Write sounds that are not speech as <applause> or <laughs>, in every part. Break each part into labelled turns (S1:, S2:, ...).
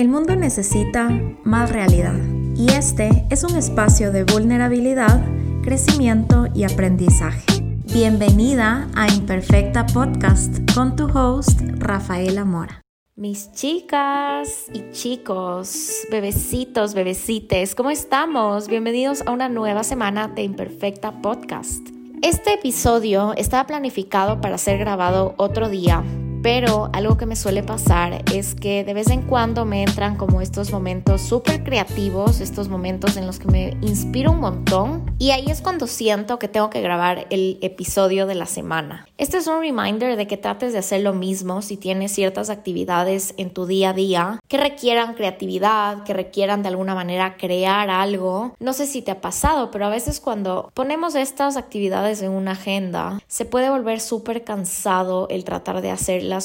S1: El mundo necesita más realidad y este es un espacio de vulnerabilidad, crecimiento y aprendizaje. Bienvenida a Imperfecta Podcast con tu host Rafaela Mora.
S2: Mis chicas y chicos, bebecitos, bebecites, ¿cómo estamos? Bienvenidos a una nueva semana de Imperfecta Podcast. Este episodio estaba planificado para ser grabado otro día, pero algo que me suele pasar es que de vez en cuando me entran como estos momentos súper creativos, estos momentos en los que me inspiro un montón y ahí es cuando siento que tengo que grabar el episodio de la semana. Este es un reminder de que trates de hacer lo mismo si tienes ciertas actividades en tu día a día que requieran creatividad, que requieran de alguna manera crear algo. No sé si te ha pasado, pero a veces cuando ponemos estas actividades en una agenda, se puede volver súper cansado el tratar de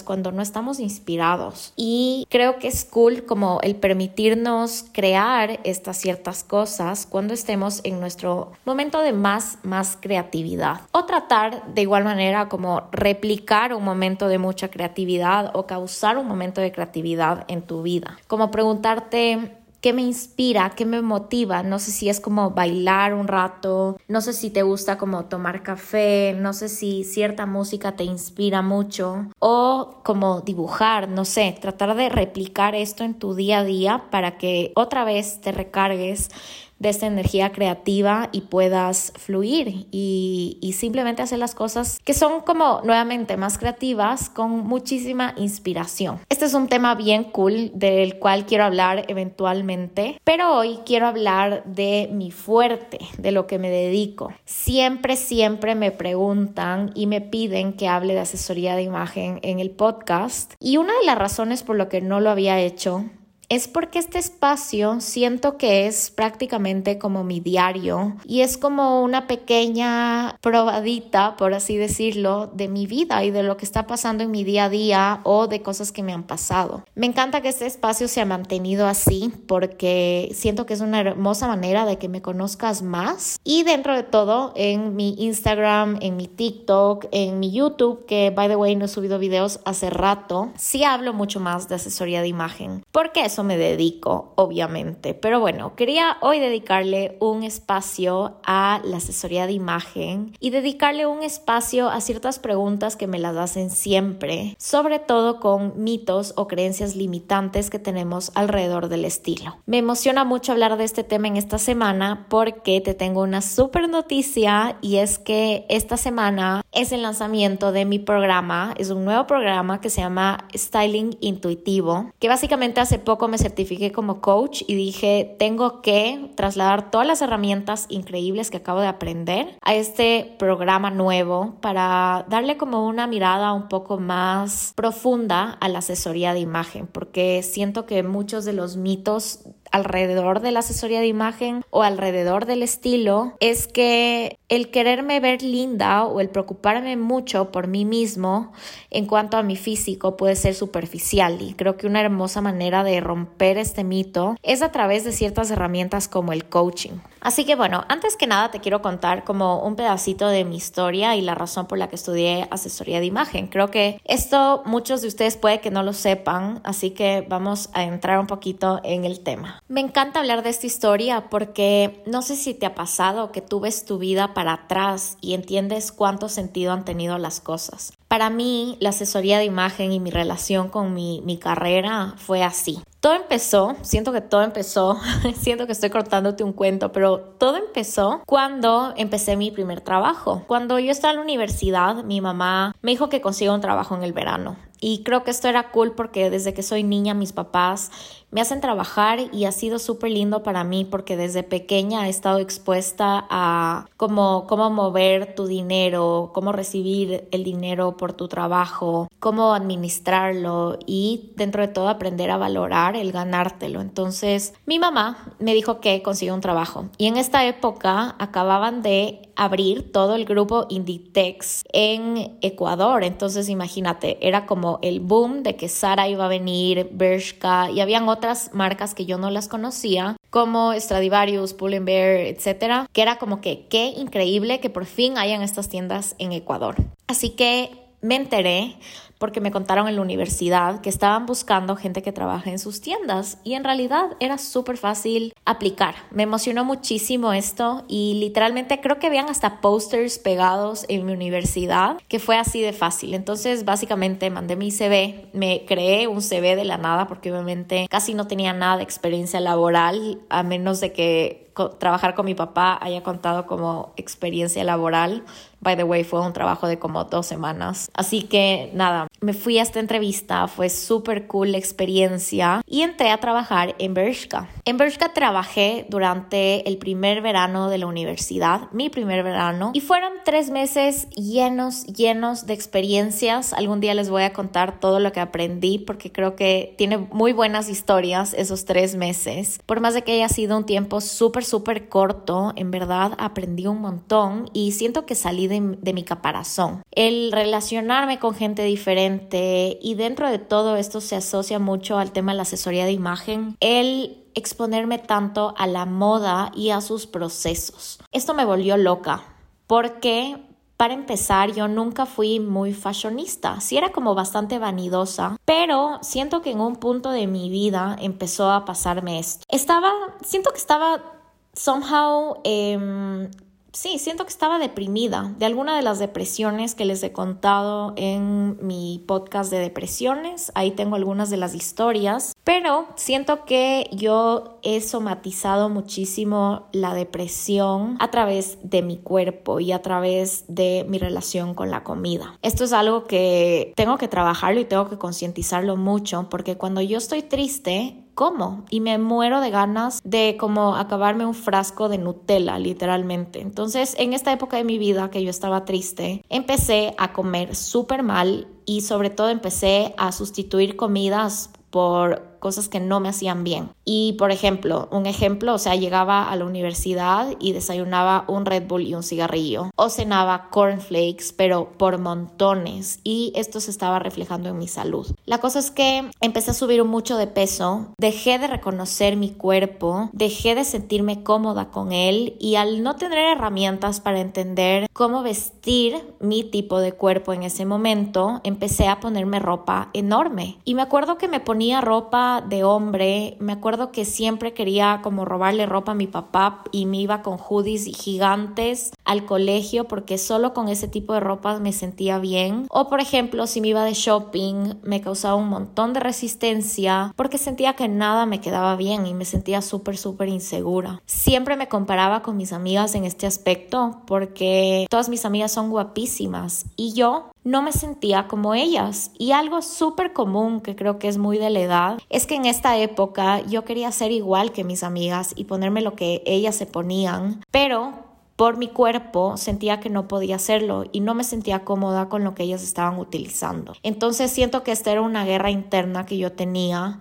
S2: cuando no estamos inspirados. Y creo que es cool como el permitirnos crear estas ciertas cosas cuando estemos en nuestro momento de más, más creatividad. O tratar de igual manera como replicar un momento de mucha creatividad o causar un momento de creatividad en tu vida. Como preguntarte qué me inspira, qué me motiva. No sé si es como bailar un rato, no sé si te gusta como tomar café, no sé si cierta música te inspira mucho o como dibujar, no sé, tratar de replicar esto en tu día a día para que otra vez te recargues de esta energía creativa y puedas fluir y, y, simplemente hacer las cosas que son como nuevamente más creativas con muchísima inspiración. Este es un tema bien cool del cual quiero hablar eventualmente, pero hoy quiero hablar de mi fuerte, de lo que me dedico. Siempre, siempre me preguntan y me piden que hable de asesoría de imagen en el podcast y una de las razones por lo que no lo había hecho es porque este espacio siento que es prácticamente como mi diario y es como una pequeña probadita, por así decirlo, de mi vida y de lo que está pasando en mi día a día o de cosas que me han pasado. Me encanta que este espacio se ha mantenido así porque siento que es una hermosa manera de que me conozcas más y dentro de todo en mi Instagram, en mi TikTok, en mi YouTube, que by the way no he subido videos hace rato, sí hablo mucho más de asesoría de imagen. ¿Por qué? Eso me dedico, obviamente. Pero bueno, quería hoy dedicarle un espacio a la asesoría de imagen y dedicarle un espacio a ciertas preguntas que me las hacen siempre, sobre todo con mitos o creencias limitantes que tenemos alrededor del estilo. Me emociona mucho hablar de este tema en esta semana porque te tengo una super noticia y es que esta semana es el lanzamiento de mi programa, es un nuevo programa que se llama Styling Intuitivo, que básicamente hace poco me certifiqué como coach y dije, tengo que trasladar todas las herramientas increíbles que acabo de aprender a este programa nuevo para darle como una mirada un poco más profunda a la asesoría de imagen, porque siento que muchos de los mitos alrededor de la asesoría de imagen o alrededor del estilo es que el quererme ver linda o el preocuparme mucho por mí mismo en cuanto a mi físico puede ser superficial y creo que una hermosa manera de romper este mito es a través de ciertas herramientas como el coaching. Así que bueno, antes que nada te quiero contar como un pedacito de mi historia y la razón por la que estudié asesoría de imagen. Creo que esto muchos de ustedes puede que no lo sepan, así que vamos a entrar un poquito en el tema. Me encanta hablar de esta historia porque no sé si te ha pasado que tú ves tu vida para atrás y entiendes cuánto sentido han tenido las cosas. Para mí, la asesoría de imagen y mi relación con mi, mi carrera fue así. Todo empezó, siento que todo empezó, <laughs> siento que estoy cortándote un cuento, pero todo empezó cuando empecé mi primer trabajo. Cuando yo estaba en la universidad, mi mamá me dijo que consiga un trabajo en el verano. Y creo que esto era cool porque desde que soy niña mis papás me hacen trabajar y ha sido súper lindo para mí porque desde pequeña he estado expuesta a cómo, cómo mover tu dinero, cómo recibir el dinero por tu trabajo, cómo administrarlo y dentro de todo aprender a valorar el ganártelo. Entonces mi mamá me dijo que consiguió un trabajo y en esta época acababan de abrir todo el grupo Inditex en Ecuador. Entonces, imagínate, era como el boom de que Sara iba a venir, Bershka, y habían otras marcas que yo no las conocía, como Stradivarius, Pull Bear, etcétera, que era como que qué increíble que por fin hayan estas tiendas en Ecuador. Así que me enteré, porque me contaron en la universidad que estaban buscando gente que trabaje en sus tiendas y en realidad era súper fácil aplicar. Me emocionó muchísimo esto y literalmente creo que habían hasta posters pegados en mi universidad que fue así de fácil. Entonces básicamente mandé mi CV, me creé un CV de la nada porque obviamente casi no tenía nada de experiencia laboral a menos de que trabajar con mi papá haya contado como experiencia laboral. By the way, fue un trabajo de como dos semanas. Así que nada, me fui a esta entrevista, fue súper cool la experiencia y entré a trabajar en Bershka. En Bershka trabajé durante el primer verano de la universidad, mi primer verano, y fueron tres meses llenos, llenos de experiencias. Algún día les voy a contar todo lo que aprendí porque creo que tiene muy buenas historias esos tres meses. Por más de que haya sido un tiempo súper, súper corto, en verdad aprendí un montón y siento que salí de de, mi caparazón. El relacionarme con gente diferente y dentro de todo esto se asocia mucho al tema de la asesoría de imagen. El exponerme tanto a la moda y a sus procesos. Esto me volvió loca porque para empezar, yo nunca fui muy fashionista, sí era como bastante vanidosa, pero siento que en un punto de mi vida empezó a pasarme esto. Estaba, siento que estaba somehow eh, sí, siento que estaba deprimida de alguna de las depresiones que les he contado en mi podcast de depresiones. Ahí tengo algunas de las historias, pero siento que yo he somatizado muchísimo la depresión a través de mi cuerpo y a través de mi relación con la comida. Esto es algo que tengo que trabajarlo y tengo que concientizarlo mucho porque cuando yo estoy triste, como y me muero de ganas de como acabarme un frasco de Nutella literalmente. Entonces en esta época de mi vida que yo estaba triste, empecé a comer súper mal y sobre todo empecé a sustituir comidas por cosas que no me hacían bien. Y por ejemplo, un ejemplo, o sea, llegaba a la universidad y desayunaba un Red Bull y un cigarrillo o cenaba cornflakes, pero por montones y esto se estaba reflejando en mi salud. La cosa es que empecé a subir mucho de peso, dejé de reconocer mi cuerpo, dejé de sentirme cómoda con él y al no tener herramientas para entender cómo vestir mi tipo de cuerpo en ese momento, empecé a ponerme ropa enorme. Y me acuerdo que me ponía ropa de hombre, me acuerdo que siempre quería como robarle ropa a mi papá y me iba con hoodies gigantes al colegio porque solo con ese tipo de ropa me sentía bien. O por ejemplo, si me iba de shopping, me causaba un montón de resistencia porque sentía que nada me quedaba bien y me sentía súper, súper insegura. Siempre me comparaba con mis amigas en este aspecto porque todas mis amigas son guapísimas y yo no me sentía como ellas. Y algo súper común que creo que es muy de la edad es que en esta época yo quería ser igual que mis amigas y ponerme lo que ellas se ponían, pero por mi cuerpo sentía que no podía hacerlo y no me sentía cómoda con lo que ellas estaban utilizando. Entonces siento que esta era una guerra interna que yo tenía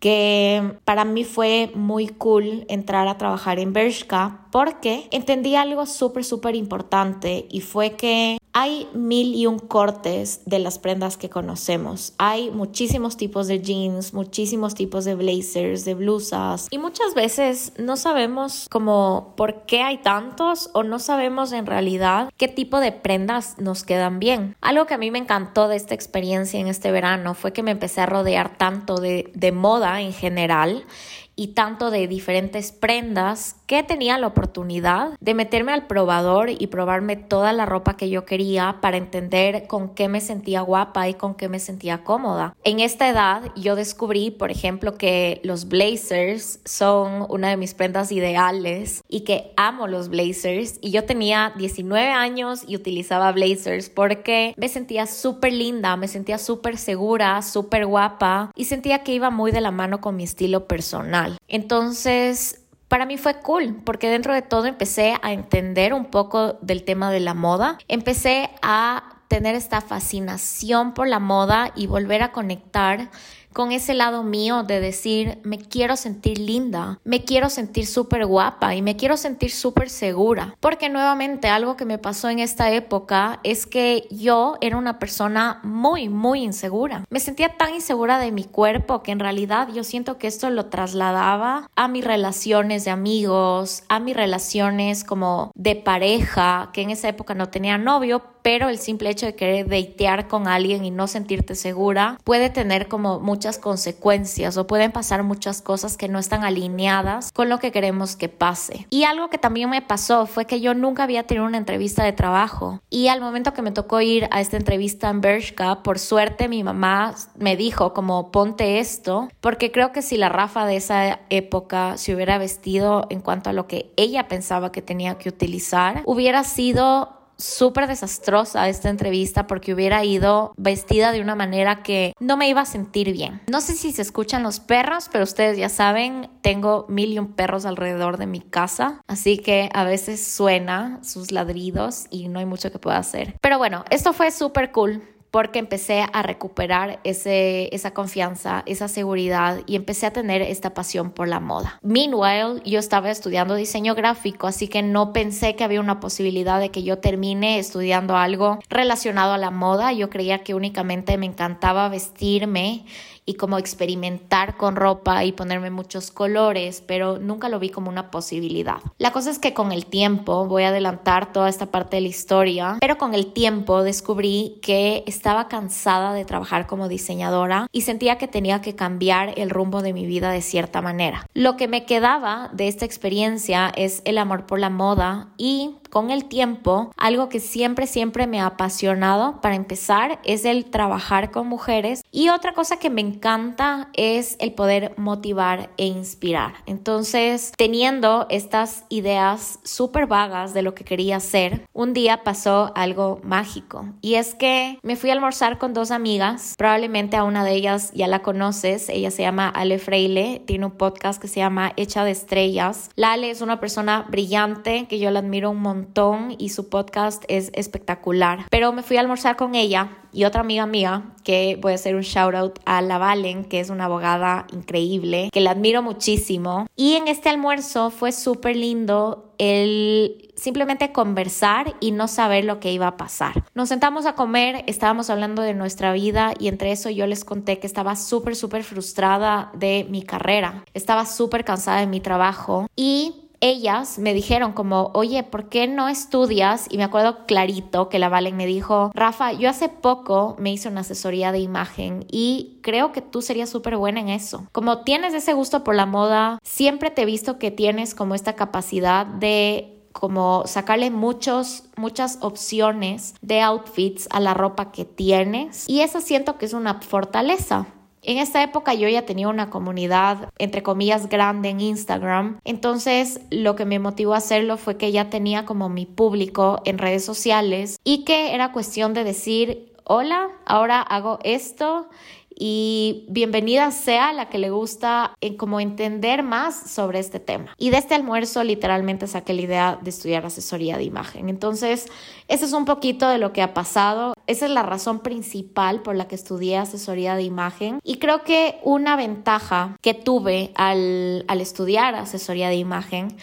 S2: que para mí fue muy cool entrar a trabajar en Bershka porque entendí algo súper, súper importante y fue que hay mil y un cortes de las prendas que conocemos. Hay muchísimos tipos de jeans, muchísimos tipos de blazers, de blusas y muchas veces no sabemos como por qué hay tantos o no sabemos en realidad qué tipo de prendas nos quedan bien. Algo que a mí me encantó de esta experiencia en este verano fue que me empecé a rodear tanto de, de moda en general y tanto de diferentes prendas que tenía la oportunidad de meterme al probador y probarme toda la ropa que yo quería para entender con qué me sentía guapa y con qué me sentía cómoda. En esta edad yo descubrí, por ejemplo, que los blazers son una de mis prendas ideales y que amo los blazers y yo tenía 19 años y utilizaba blazers porque me sentía súper linda, me sentía súper segura, súper guapa y sentía que iba muy de la mano con mi estilo personal. Entonces, para mí fue cool porque dentro de todo empecé a entender un poco del tema de la moda. Empecé a tener esta fascinación por la moda y volver a conectar con ese lado mío de decir, me quiero sentir linda, me quiero sentir súper guapa y me quiero sentir súper segura. Porque nuevamente algo que me pasó en esta época es que yo era una persona muy, muy insegura. Me sentía tan insegura de mi cuerpo que en realidad yo siento que esto lo trasladaba a mis relaciones de amigos, a mis relaciones como de pareja, que en esa época no tenía novio, pero el simple hecho de querer datear con alguien y no sentirte segura puede tener como muchas consecuencias o pueden pasar muchas cosas que no están alineadas con lo que queremos que pase. Y algo que también me pasó fue que yo nunca había tenido una entrevista de trabajo y al momento que me tocó ir a esta entrevista en Bershka, por suerte mi mamá me dijo como ponte esto, porque creo que si la Rafa de esa época se hubiera vestido en cuanto a lo que ella pensaba que tenía que utilizar, hubiera sido súper desastrosa esta entrevista porque hubiera ido vestida de una manera que no me iba a sentir bien. No sé si se escuchan los perros, pero ustedes ya saben, tengo mil y un perros alrededor de mi casa, así que a veces suena sus ladridos y no hay mucho que pueda hacer. Pero bueno, esto fue súper cool porque empecé a recuperar ese, esa confianza, esa seguridad y empecé a tener esta pasión por la moda. Meanwhile, yo estaba estudiando diseño gráfico, así que no pensé que había una posibilidad de que yo termine estudiando algo relacionado a la moda. Yo creía que únicamente me encantaba vestirme y como experimentar con ropa y ponerme muchos colores, pero nunca lo vi como una posibilidad. La cosa es que con el tiempo, voy a adelantar toda esta parte de la historia, pero con el tiempo descubrí que estaba cansada de trabajar como diseñadora y sentía que tenía que cambiar el rumbo de mi vida de cierta manera. Lo que me quedaba de esta experiencia es el amor por la moda y con el tiempo, algo que siempre, siempre me ha apasionado para empezar es el trabajar con mujeres. Y otra cosa que me encanta es el poder motivar e inspirar. Entonces, teniendo estas ideas súper vagas de lo que quería hacer, un día pasó algo mágico. Y es que me fui a almorzar con dos amigas, probablemente a una de ellas ya la conoces, ella se llama Ale Freile, tiene un podcast que se llama Hecha de Estrellas. La Ale es una persona brillante que yo la admiro un montón y su podcast es espectacular. Pero me fui a almorzar con ella y otra amiga mía, que voy a hacer un shout out a La Valen, que es una abogada increíble, que la admiro muchísimo. Y en este almuerzo fue súper lindo el simplemente conversar y no saber lo que iba a pasar. Nos sentamos a comer, estábamos hablando de nuestra vida y entre eso yo les conté que estaba súper, súper frustrada de mi carrera. Estaba súper cansada de mi trabajo y ellas me dijeron como, oye, ¿por qué no estudias? Y me acuerdo clarito que la Valen me dijo, Rafa, yo hace poco me hice una asesoría de imagen y creo que tú serías súper buena en eso. Como tienes ese gusto por la moda, siempre te he visto que tienes como esta capacidad de como sacarle muchos, muchas opciones de outfits a la ropa que tienes y eso siento que es una fortaleza. En esta época yo ya tenía una comunidad, entre comillas, grande en Instagram. Entonces lo que me motivó a hacerlo fue que ya tenía como mi público en redes sociales y que era cuestión de decir, hola, ahora hago esto y bienvenida sea la que le gusta en como entender más sobre este tema. Y de este almuerzo literalmente saqué la idea de estudiar asesoría de imagen. Entonces, ese es un poquito de lo que ha pasado. Esa es la razón principal por la que estudié asesoría de imagen. Y creo que una ventaja que tuve al, al estudiar asesoría de imagen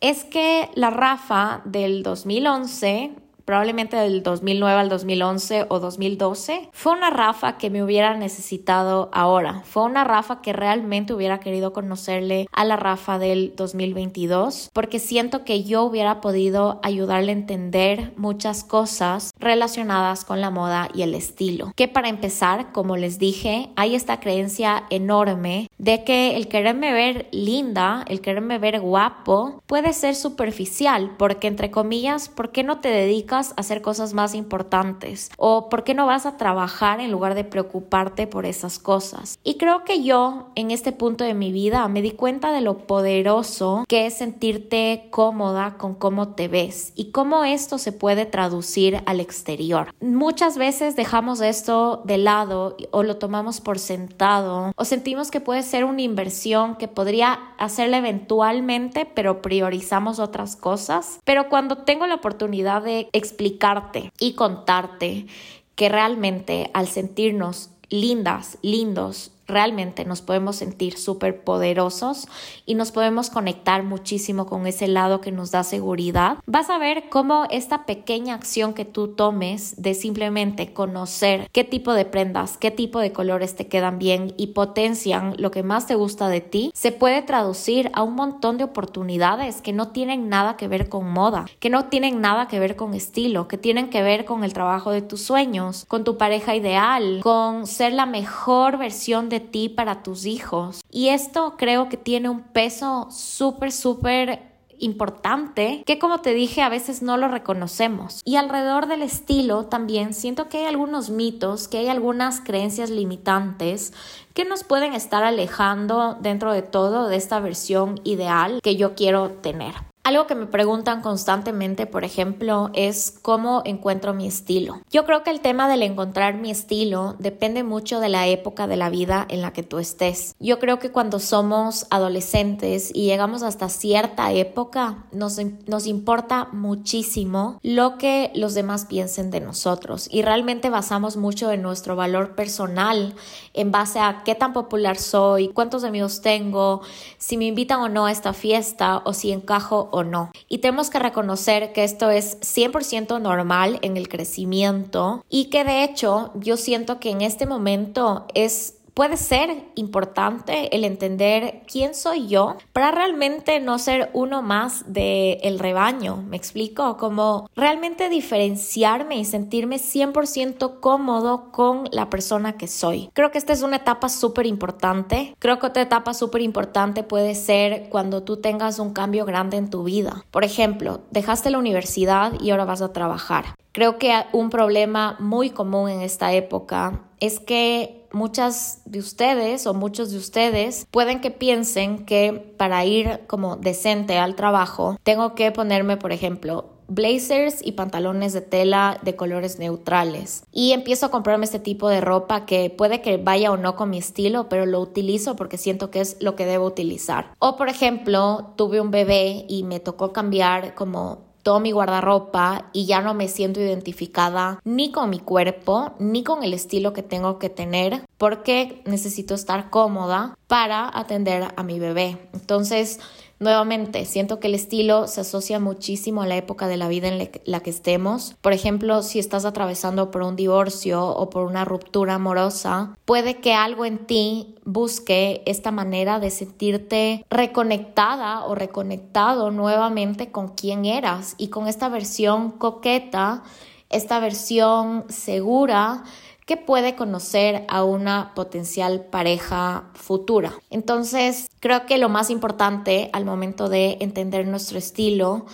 S2: es que la Rafa del 2011 probablemente del 2009 al 2011 o 2012, fue una Rafa que me hubiera necesitado ahora. Fue una Rafa que realmente hubiera querido conocerle a la Rafa del 2022 porque siento que yo hubiera podido ayudarle a entender muchas cosas relacionadas con la moda y el estilo. Que para empezar, como les dije, hay esta creencia enorme de que el quererme ver linda, el quererme ver guapo, puede ser superficial porque entre comillas, ¿por qué no te dedicas hacer cosas más importantes? ¿O por qué no vas a trabajar en lugar de preocuparte por esas cosas? Y creo que yo en este punto de mi vida me di cuenta de lo poderoso que es sentirte cómoda con cómo te ves y cómo esto se puede traducir al exterior. Muchas veces dejamos esto de lado o lo tomamos por sentado o sentimos que puede ser una inversión que podría hacerla eventualmente, pero priorizamos otras cosas. Pero cuando tengo la oportunidad de explicarte y contarte que realmente al sentirnos lindas, lindos, realmente nos podemos sentir súper poderosos y nos podemos conectar muchísimo con ese lado que nos da seguridad, vas a ver cómo esta pequeña acción que tú tomes de simplemente conocer qué tipo de prendas, qué tipo de colores te quedan bien y potencian lo que más te gusta de ti, se puede traducir a un montón de oportunidades que no tienen nada que ver con moda, que no tienen nada que ver con estilo, que tienen que ver con el trabajo de tus sueños, con tu pareja ideal, con ser la mejor versión de para tus hijos. Y esto creo que tiene un peso súper, súper importante que como te dije a veces no lo reconocemos. Y alrededor del estilo también siento que hay algunos mitos, que hay algunas creencias limitantes que nos pueden estar alejando dentro de todo de esta versión ideal que yo quiero tener. Algo que me preguntan constantemente, por ejemplo, es cómo encuentro mi estilo. Yo creo que el tema del encontrar mi estilo depende mucho de la época de la vida en la que tú estés. Yo creo que cuando somos adolescentes y llegamos hasta cierta época, nos, nos importa muchísimo lo que los demás piensen de nosotros y realmente basamos mucho de nuestro valor personal en base a qué tan popular soy, cuántos amigos tengo, si me invitan o no a esta fiesta o si encajo o no. Y tenemos que reconocer que esto es 100% normal en el crecimiento y que de hecho yo siento que en este momento es puede ser importante el entender quién soy yo para realmente no ser uno más del el rebaño. ¿Me explico? Como realmente diferenciarme y sentirme 100% cómodo con la persona que soy. Creo que esta es una etapa súper importante. Creo que otra etapa súper importante puede ser cuando tú tengas un cambio grande en tu vida. Por ejemplo, dejaste la universidad y ahora vas a trabajar. Creo que un problema muy común en esta época es que muchas de ustedes o muchos de ustedes pueden que piensen que para ir como decente al trabajo tengo que ponerme, por ejemplo, blazers y pantalones de tela de colores neutrales. Y empiezo a comprarme este tipo de ropa que puede que vaya o no con mi estilo, pero lo utilizo porque siento que es lo que debo utilizar. O por ejemplo, tuve un bebé y me tocó cambiar como todo mi guardarropa y ya no me siento identificada ni con mi cuerpo ni con el estilo que tengo que tener porque necesito estar cómoda para atender a mi bebé. Entonces, Nuevamente, siento que el estilo se asocia muchísimo a la época de la vida en la que estemos. Por ejemplo, si estás atravesando por un divorcio o por una ruptura amorosa, puede que algo en ti busque esta manera de sentirte reconectada o reconectado nuevamente con quien eras y con esta versión coqueta, esta versión segura que puede conocer a una potencial pareja futura. Entonces, creo que lo más importante al momento de entender nuestro estilo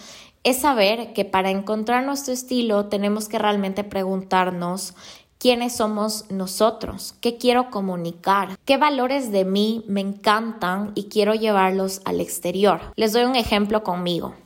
S2: es saber que para encontrar nuestro estilo tenemos que realmente preguntarnos quiénes somos nosotros, qué quiero comunicar, qué valores de mí me encantan y quiero llevarlos al exterior. Les doy un ejemplo conmigo.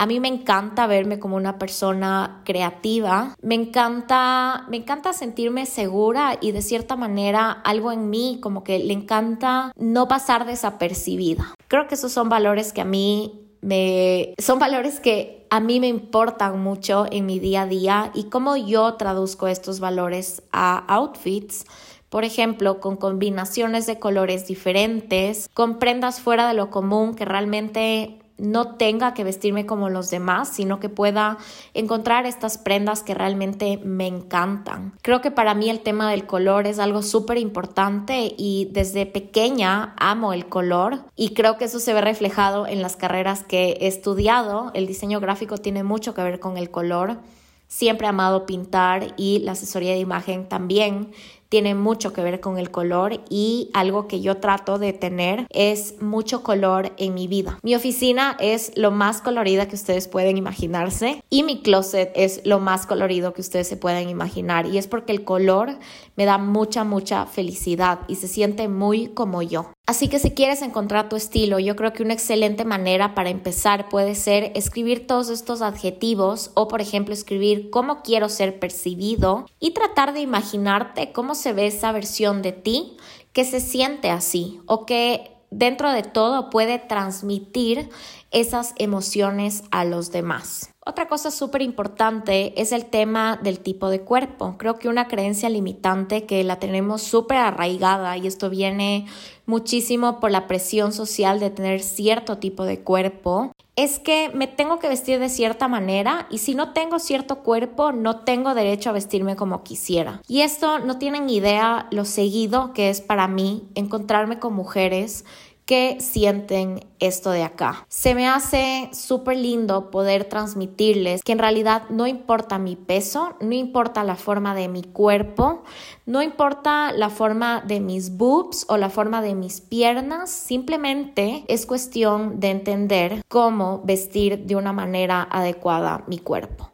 S2: A mí me encanta verme como una persona creativa, me encanta, me encanta sentirme segura y de cierta manera algo en mí como que le encanta no pasar desapercibida. Creo que esos son valores que a mí me son valores que a mí me importan mucho en mi día a día y cómo yo traduzco estos valores a outfits. Por ejemplo, con combinaciones de colores diferentes, con prendas fuera de lo común que realmente no tenga que vestirme como los demás, sino que pueda encontrar estas prendas que realmente me encantan. Creo que para mí el tema del color es algo súper importante y desde pequeña amo el color y creo que eso se ve reflejado en las carreras que he estudiado. El diseño gráfico tiene mucho que ver con el color. Siempre he amado pintar y la asesoría de imagen también tiene mucho que ver con el color y algo que yo trato de tener es mucho color en mi vida. Mi oficina es lo más colorida que ustedes pueden imaginarse y mi closet es lo más colorido que ustedes se pueden imaginar y es porque el color me da mucha, mucha felicidad y se siente muy como yo. Así que si quieres encontrar tu estilo, yo creo que una excelente manera para empezar puede ser escribir todos estos adjetivos o por ejemplo escribir cómo quiero ser percibido y tratar de imaginarte cómo se ve esa versión de ti que se siente así o que dentro de todo puede transmitir esas emociones a los demás. Otra cosa súper importante es el tema del tipo de cuerpo. Creo que una creencia limitante que la tenemos súper arraigada y esto viene muchísimo por la presión social de tener cierto tipo de cuerpo es que me tengo que vestir de cierta manera y si no tengo cierto cuerpo no tengo derecho a vestirme como quisiera. Y esto no tienen idea lo seguido que es para mí encontrarme con mujeres que sienten esto de acá. Se me hace súper lindo poder transmitirles que en realidad no importa mi peso, no importa la forma de mi cuerpo, no importa la forma de mis boobs o la forma de mis piernas, simplemente es cuestión de entender cómo vestir de una manera adecuada mi cuerpo.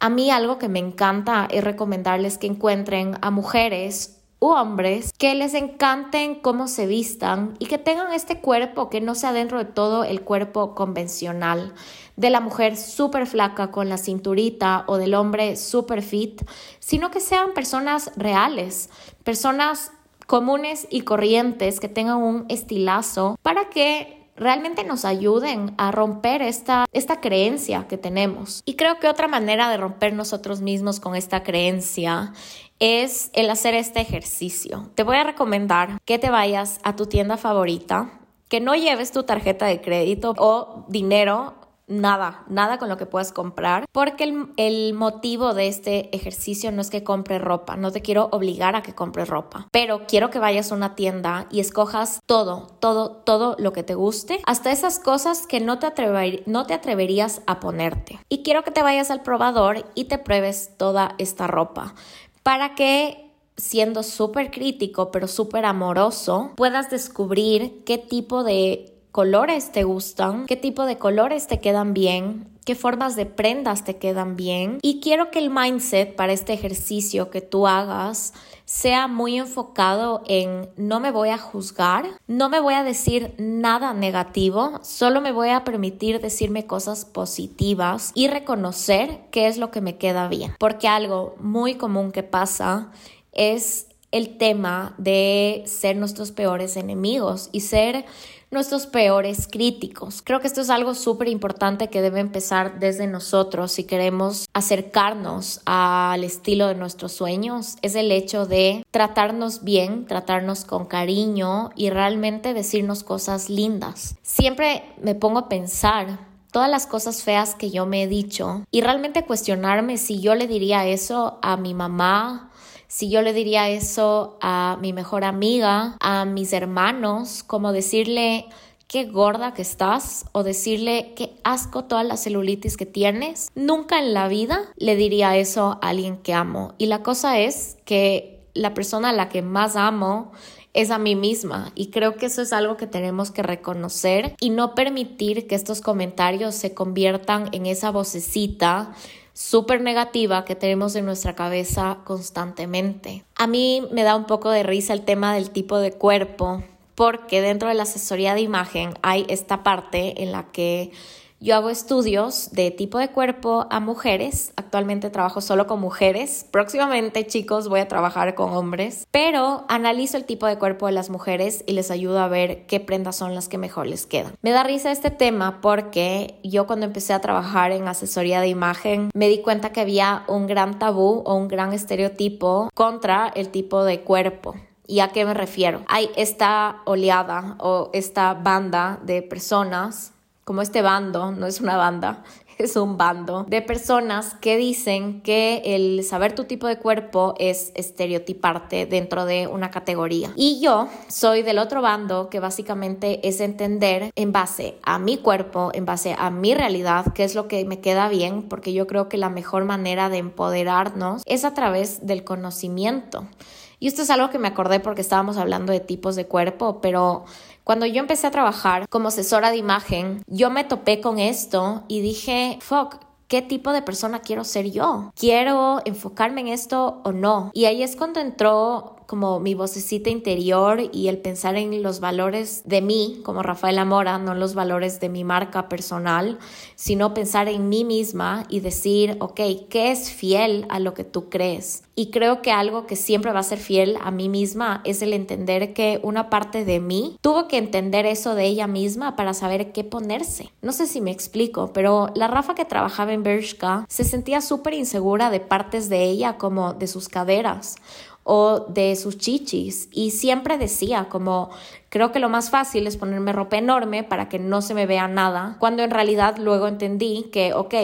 S2: A mí algo que me encanta es recomendarles que encuentren a mujeres hombres que les encanten cómo se vistan y que tengan este cuerpo que no sea dentro de todo el cuerpo convencional de la mujer súper flaca con la cinturita o del hombre súper fit, sino que sean personas reales, personas comunes y corrientes que tengan un estilazo para que realmente nos ayuden a romper esta, esta creencia que tenemos. Y creo que otra manera de romper nosotros mismos con esta creencia es el hacer este ejercicio. Te voy a recomendar que te vayas a tu tienda favorita, que no lleves tu tarjeta de crédito o dinero nada, nada con lo que puedas comprar, porque el, el, motivo de este ejercicio no es que compres ropa, no te quiero obligar a que compres ropa, pero quiero que vayas a una tienda y escojas todo, todo, todo lo que te guste, hasta esas cosas que no te, atrever, no te atreverías a ponerte. Y quiero que te vayas al probador y te pruebes toda esta ropa para que siendo súper crítico pero súper amoroso puedas descubrir qué tipo de colores te gustan, qué tipo de colores te quedan bien, qué formas de prendas te quedan bien. Y quiero que el mindset para este ejercicio que tú hagas sea muy enfocado en no me voy a juzgar, no me voy a decir nada negativo, solo me voy a permitir decirme cosas positivas y reconocer qué es lo que me queda bien. Porque algo muy común que pasa es el tema de ser nuestros peores enemigos y ser nuestros peores críticos. Creo que esto es algo súper importante que debe empezar desde nosotros si queremos acercarnos al estilo de nuestros sueños. Es el hecho de tratarnos bien, tratarnos con cariño y realmente decirnos cosas lindas. Siempre me pongo a pensar todas las cosas feas que yo me he dicho y realmente cuestionarme si yo le diría eso a mi mamá si yo le diría eso a mi mejor amiga, a mis hermanos, como decirle qué gorda que estás o decirle qué asco toda la celulitis que tienes, nunca en la vida le diría eso a alguien que amo. Y la cosa es que la persona a la que más amo es a mí misma y creo que eso es algo que tenemos que reconocer y no permitir que estos comentarios se conviertan en esa vocecita súper negativa que tenemos en nuestra cabeza constantemente. A mí me da un poco de risa el tema del tipo de cuerpo, porque dentro de la asesoría de imagen hay esta parte en la que yo hago estudios de tipo de cuerpo a mujeres. Actualmente trabajo solo con mujeres. Próximamente, chicos, voy a trabajar con hombres. Pero analizo el tipo de cuerpo de las mujeres y les ayudo a ver qué prendas son las que mejor les quedan. Me da risa este tema porque yo cuando empecé a trabajar en asesoría de imagen me di cuenta que había un gran tabú o un gran estereotipo contra el tipo de cuerpo. ¿Y a qué me refiero? Hay esta oleada o esta banda de personas como este bando, no es una banda, <laughs> es un bando de personas que dicen que el saber tu tipo de cuerpo es estereotiparte dentro de una categoría. Y yo soy del otro bando que básicamente es entender en base a mi cuerpo, en base a mi realidad, qué es lo que me queda bien, porque yo creo que la mejor manera de empoderarnos es a través del conocimiento. Y esto es algo que me acordé porque estábamos hablando de tipos de cuerpo, pero cuando yo empecé a trabajar como asesora de imagen, yo me topé con esto y dije, fuck, ¿Qué tipo de persona quiero ser yo? ¿Quiero enfocarme en esto o no? Y ahí es cuando entró como mi vocecita interior y el pensar en los valores de mí, como Rafaela Mora, no los valores de mi marca personal, sino pensar en mí misma y decir, ok, ¿qué es fiel a lo que tú crees? Y creo que algo que siempre va a ser fiel a mí misma es el entender que una parte de mí tuvo que entender eso de ella misma para saber qué ponerse. No sé si me explico, pero la Rafa que trabajaba en Bershka se sentía súper insegura de partes de ella como de sus caderas o de sus chichis y siempre decía como creo que lo más fácil es ponerme ropa enorme para que no se me vea nada cuando en realidad luego entendí que ok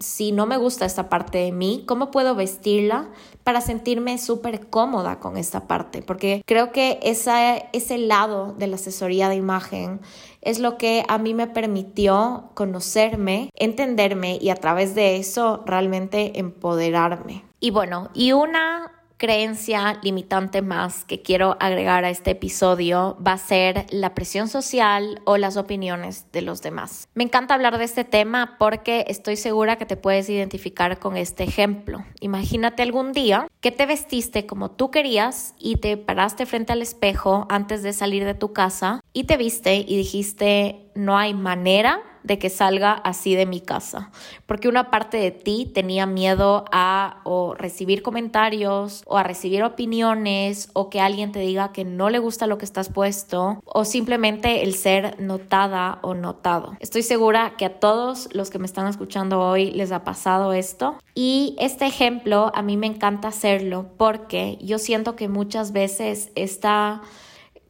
S2: si no me gusta esta parte de mí, ¿cómo puedo vestirla para sentirme súper cómoda con esta parte? Porque creo que esa, ese lado de la asesoría de imagen es lo que a mí me permitió conocerme, entenderme y a través de eso realmente empoderarme. Y bueno, y una creencia limitante más que quiero agregar a este episodio va a ser la presión social o las opiniones de los demás. Me encanta hablar de este tema porque estoy segura que te puedes identificar con este ejemplo. Imagínate algún día que te vestiste como tú querías y te paraste frente al espejo antes de salir de tu casa y te viste y dijiste no hay manera de que salga así de mi casa, porque una parte de ti tenía miedo a recibir comentarios o a recibir opiniones o que alguien te diga que no le gusta lo que estás puesto o simplemente el ser notada o notado. Estoy segura que a todos los que me están escuchando hoy les ha pasado esto y este ejemplo a mí me encanta hacerlo porque yo siento que muchas veces está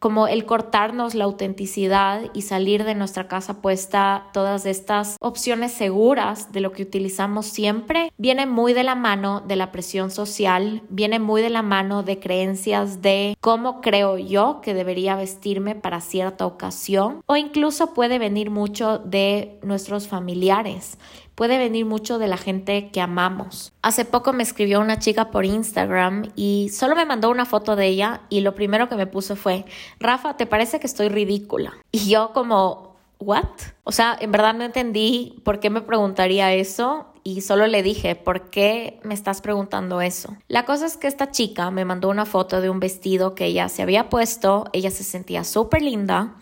S2: como el cortarnos la autenticidad y salir de nuestra casa puesta todas estas opciones seguras de lo que utilizamos siempre, viene muy de la mano de la presión social, viene muy de la mano de creencias de cómo creo yo que debería vestirme para cierta ocasión o incluso puede venir mucho de nuestros familiares puede venir mucho de la gente que amamos. Hace poco me escribió una chica por Instagram y solo me mandó una foto de ella y lo primero que me puso fue, Rafa, ¿te parece que estoy ridícula? Y yo como, ¿what? O sea, en verdad no entendí por qué me preguntaría eso y solo le dije, ¿por qué me estás preguntando eso? La cosa es que esta chica me mandó una foto de un vestido que ella se había puesto, ella se sentía súper linda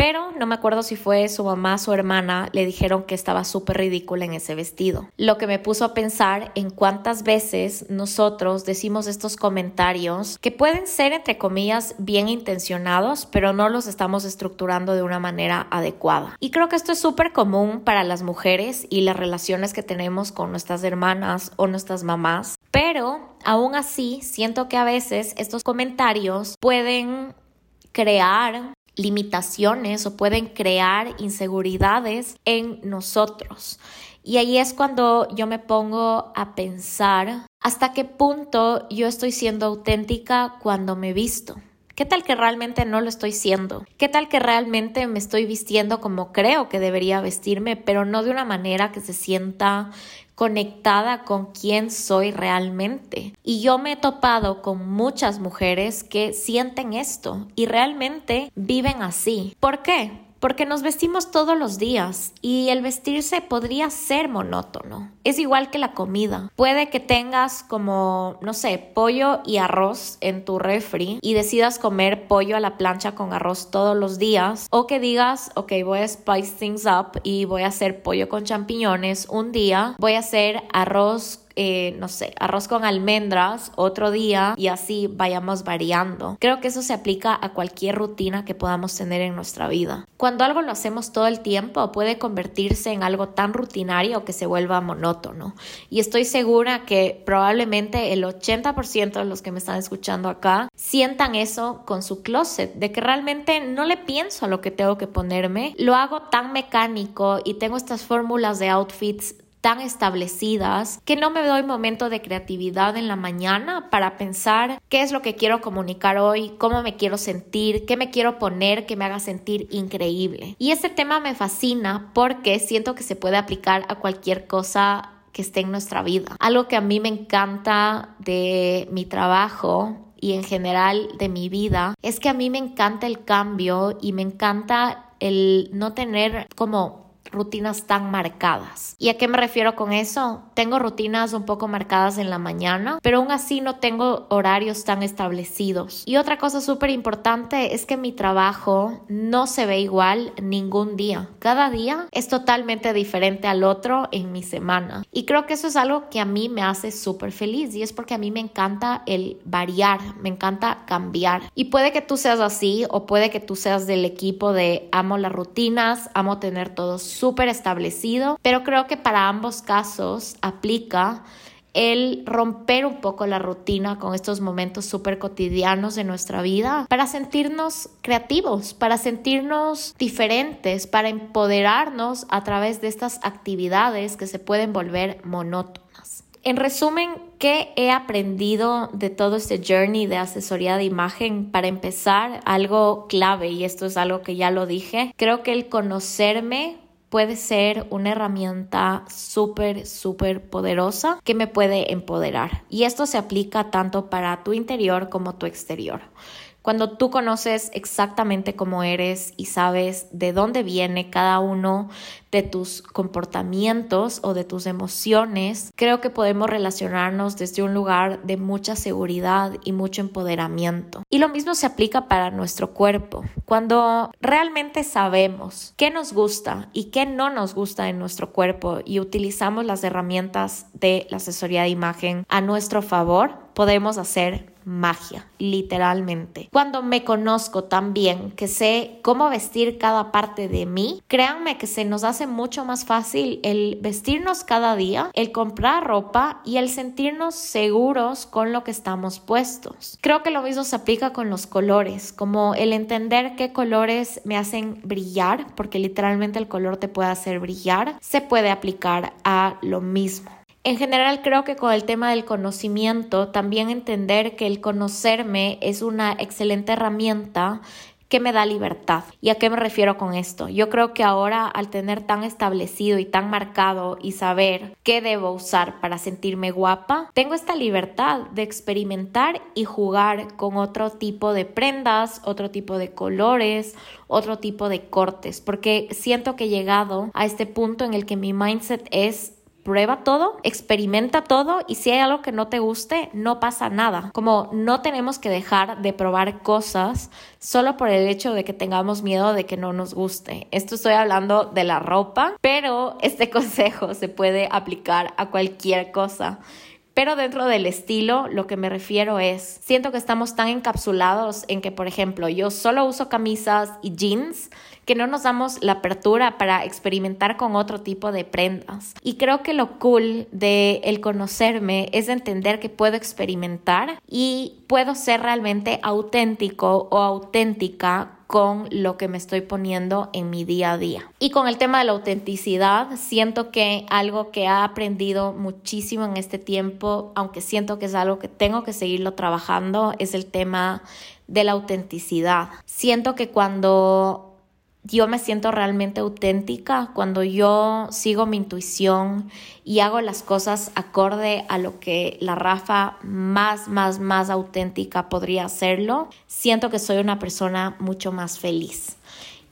S2: pero no me acuerdo si fue su mamá o su hermana, le dijeron que estaba súper ridícula en ese vestido. Lo que me puso a pensar en cuántas veces nosotros decimos estos comentarios que pueden ser, entre comillas, bien intencionados, pero no los estamos estructurando de una manera adecuada. Y creo que esto es súper común para las mujeres y las relaciones que tenemos con nuestras hermanas o nuestras mamás. Pero aún así, siento que a veces estos comentarios pueden crear limitaciones o pueden crear inseguridades en nosotros. Y ahí es cuando yo me pongo a pensar hasta qué punto yo estoy siendo auténtica cuando me visto. ¿Qué tal que realmente no lo estoy siendo? ¿Qué tal que realmente me estoy vistiendo como creo que debería vestirme, pero no de una manera que se sienta conectada con quién soy realmente. Y yo me he topado con muchas mujeres que sienten esto y realmente viven así. ¿Por qué? Porque nos vestimos todos los días y el vestirse podría ser monótono. Es igual que la comida. Puede que tengas como, no sé, pollo y arroz en tu refri y decidas comer pollo a la plancha con arroz todos los días o que digas, ok, voy a spice things up y voy a hacer pollo con champiñones un día, voy a hacer arroz eh, no sé, arroz con almendras otro día y así vayamos variando. Creo que eso se aplica a cualquier rutina que podamos tener en nuestra vida. Cuando algo lo hacemos todo el tiempo puede convertirse en algo tan rutinario que se vuelva monótono. Y estoy segura que probablemente el 80% de los que me están escuchando acá sientan eso con su closet, de que realmente no le pienso a lo que tengo que ponerme, lo hago tan mecánico y tengo estas fórmulas de outfits tan establecidas que no me doy momento de creatividad en la mañana para pensar qué es lo que quiero comunicar hoy, cómo me quiero sentir, qué me quiero poner que me haga sentir increíble. Y este tema me fascina porque siento que se puede aplicar a cualquier cosa que esté en nuestra vida. Algo que a mí me encanta de mi trabajo y en general de mi vida es que a mí me encanta el cambio y me encanta el no tener como rutinas tan marcadas. ¿Y a qué me refiero con eso? Tengo rutinas un poco marcadas en la mañana, pero aún así no tengo horarios tan establecidos. Y otra cosa súper importante es que mi trabajo no se ve igual ningún día. Cada día es totalmente diferente al otro en mi semana. Y creo que eso es algo que a mí me hace súper feliz y es porque a mí me encanta el variar, me encanta cambiar. Y puede que tú seas así o puede que tú seas del equipo de amo las rutinas, amo tener todo súper establecido, pero creo que para ambos casos aplica el romper un poco la rutina con estos momentos súper cotidianos de nuestra vida para sentirnos creativos, para sentirnos diferentes, para empoderarnos a través de estas actividades que se pueden volver monótonas. En resumen, ¿qué he aprendido de todo este journey de asesoría de imagen? Para empezar, algo clave, y esto es algo que ya lo dije, creo que el conocerme puede ser una herramienta súper, súper poderosa que me puede empoderar. Y esto se aplica tanto para tu interior como tu exterior. Cuando tú conoces exactamente cómo eres y sabes de dónde viene cada uno de tus comportamientos o de tus emociones, creo que podemos relacionarnos desde un lugar de mucha seguridad y mucho empoderamiento. Y lo mismo se aplica para nuestro cuerpo. Cuando realmente sabemos qué nos gusta y qué no nos gusta en nuestro cuerpo y utilizamos las herramientas de la asesoría de imagen a nuestro favor, podemos hacer magia, literalmente. Cuando me conozco tan bien que sé cómo vestir cada parte de mí, créanme que se nos hace mucho más fácil el vestirnos cada día, el comprar ropa y el sentirnos seguros con lo que estamos puestos. Creo que lo mismo se aplica con los colores, como el entender qué colores me hacen brillar, porque literalmente el color te puede hacer brillar, se puede aplicar a lo mismo. En general creo que con el tema del conocimiento, también entender que el conocerme es una excelente herramienta que me da libertad. ¿Y a qué me refiero con esto? Yo creo que ahora al tener tan establecido y tan marcado y saber qué debo usar para sentirme guapa, tengo esta libertad de experimentar y jugar con otro tipo de prendas, otro tipo de colores, otro tipo de cortes, porque siento que he llegado a este punto en el que mi mindset es prueba todo, experimenta todo y si hay algo que no te guste, no pasa nada. Como no tenemos que dejar de probar cosas solo por el hecho de que tengamos miedo de que no nos guste. Esto estoy hablando de la ropa, pero este <laughs> consejo se puede aplicar a cualquier cosa. Pero dentro del estilo, lo que me refiero es, siento que estamos tan encapsulados en que, por ejemplo, yo solo uso camisas y jeans que no nos damos la apertura para experimentar con otro tipo de prendas. Y creo que lo cool de el conocerme es entender que puedo experimentar y puedo ser realmente auténtico o auténtica con lo que me estoy poniendo en mi día a día. Y con el tema de la autenticidad, siento que algo que he aprendido muchísimo en este tiempo, aunque siento que es algo que tengo que seguirlo trabajando, es el tema de la autenticidad. Siento que cuando yo me siento realmente auténtica cuando yo sigo mi intuición y hago las cosas acorde a lo que la Rafa más, más, más auténtica podría hacerlo. Siento que soy una persona mucho más feliz.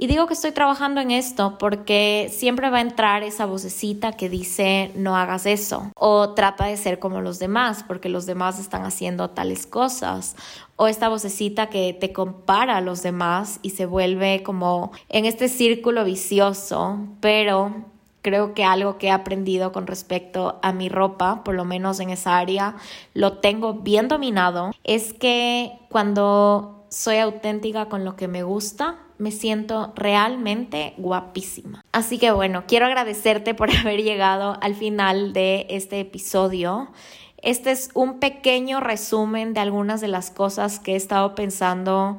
S2: Y digo que estoy trabajando en esto porque siempre va a entrar esa vocecita que dice no hagas eso o trata de ser como los demás porque los demás están haciendo tales cosas o esta vocecita que te compara a los demás y se vuelve como en este círculo vicioso, pero creo que algo que he aprendido con respecto a mi ropa, por lo menos en esa área, lo tengo bien dominado, es que cuando soy auténtica con lo que me gusta, me siento realmente guapísima. Así que bueno, quiero agradecerte por <laughs> haber llegado al final de este episodio. Este es un pequeño resumen de algunas de las cosas que he estado pensando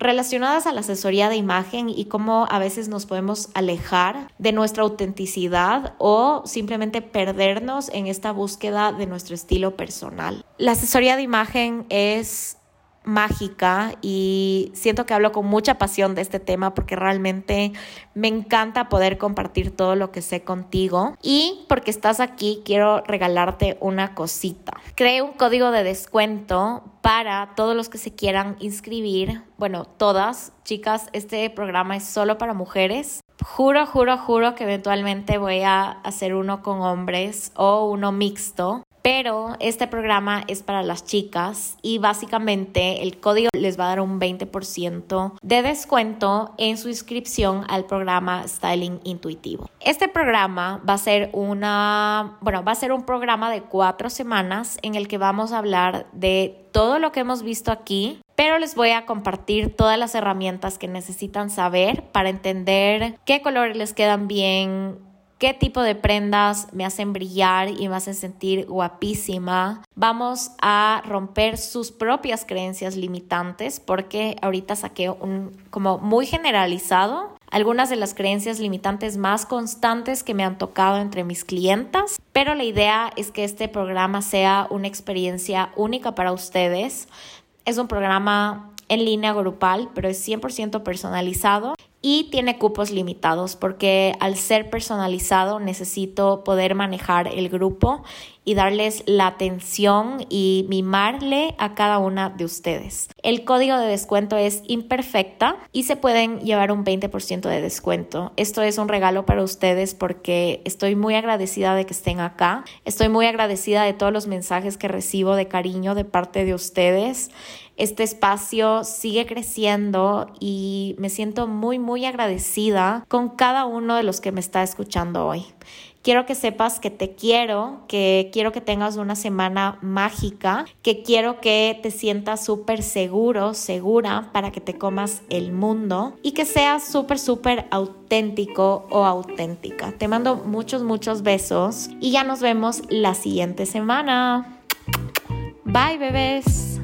S2: relacionadas a la asesoría de imagen y cómo a veces nos podemos alejar de nuestra autenticidad o simplemente perdernos en esta búsqueda de nuestro estilo personal. La asesoría de imagen es mágica y siento que hablo con mucha pasión de este tema porque realmente me encanta poder compartir todo lo que sé contigo y porque estás aquí quiero regalarte una cosita. Creé un código de descuento para todos los que se quieran inscribir, bueno, todas. Chicas, este programa es solo para mujeres. Juro, juro, juro que eventualmente voy a hacer uno con hombres o uno mixto pero este programa es para las chicas y básicamente el código les va a dar un 20% de descuento en su inscripción al programa Styling Intuitivo. Este programa va a ser una, bueno, va a ser un programa de cuatro semanas en el que vamos a hablar de todo lo que hemos visto aquí, pero les voy a compartir todas las herramientas que necesitan saber para entender qué colores les quedan bien, qué tipo de prendas me hacen brillar y me hacen sentir guapísima. Vamos a romper sus propias creencias limitantes porque ahorita saqué un como muy generalizado algunas de las creencias limitantes más constantes que me han tocado entre mis clientas, pero la idea es que este programa sea una experiencia única para ustedes. Es un programa en línea grupal, pero es 100% personalizado y tiene cupos limitados porque al ser personalizado necesito poder manejar el grupo y darles la atención y mimarle a cada una de ustedes. El código de descuento es imperfecta y se pueden llevar un 20% de descuento. Esto es un regalo para ustedes porque estoy muy agradecida de que estén acá. Estoy muy agradecida de todos los mensajes que recibo de cariño de parte de ustedes. Este espacio sigue creciendo y me siento muy, muy agradecida con cada uno de los que me está escuchando hoy. Quiero que sepas que te quiero, que quiero que tengas una semana mágica, que quiero que te sientas súper seguro, segura para que te comas el mundo y que seas súper, súper auténtico o auténtica. Te mando muchos, muchos besos y ya nos vemos la siguiente semana. Bye, bebés.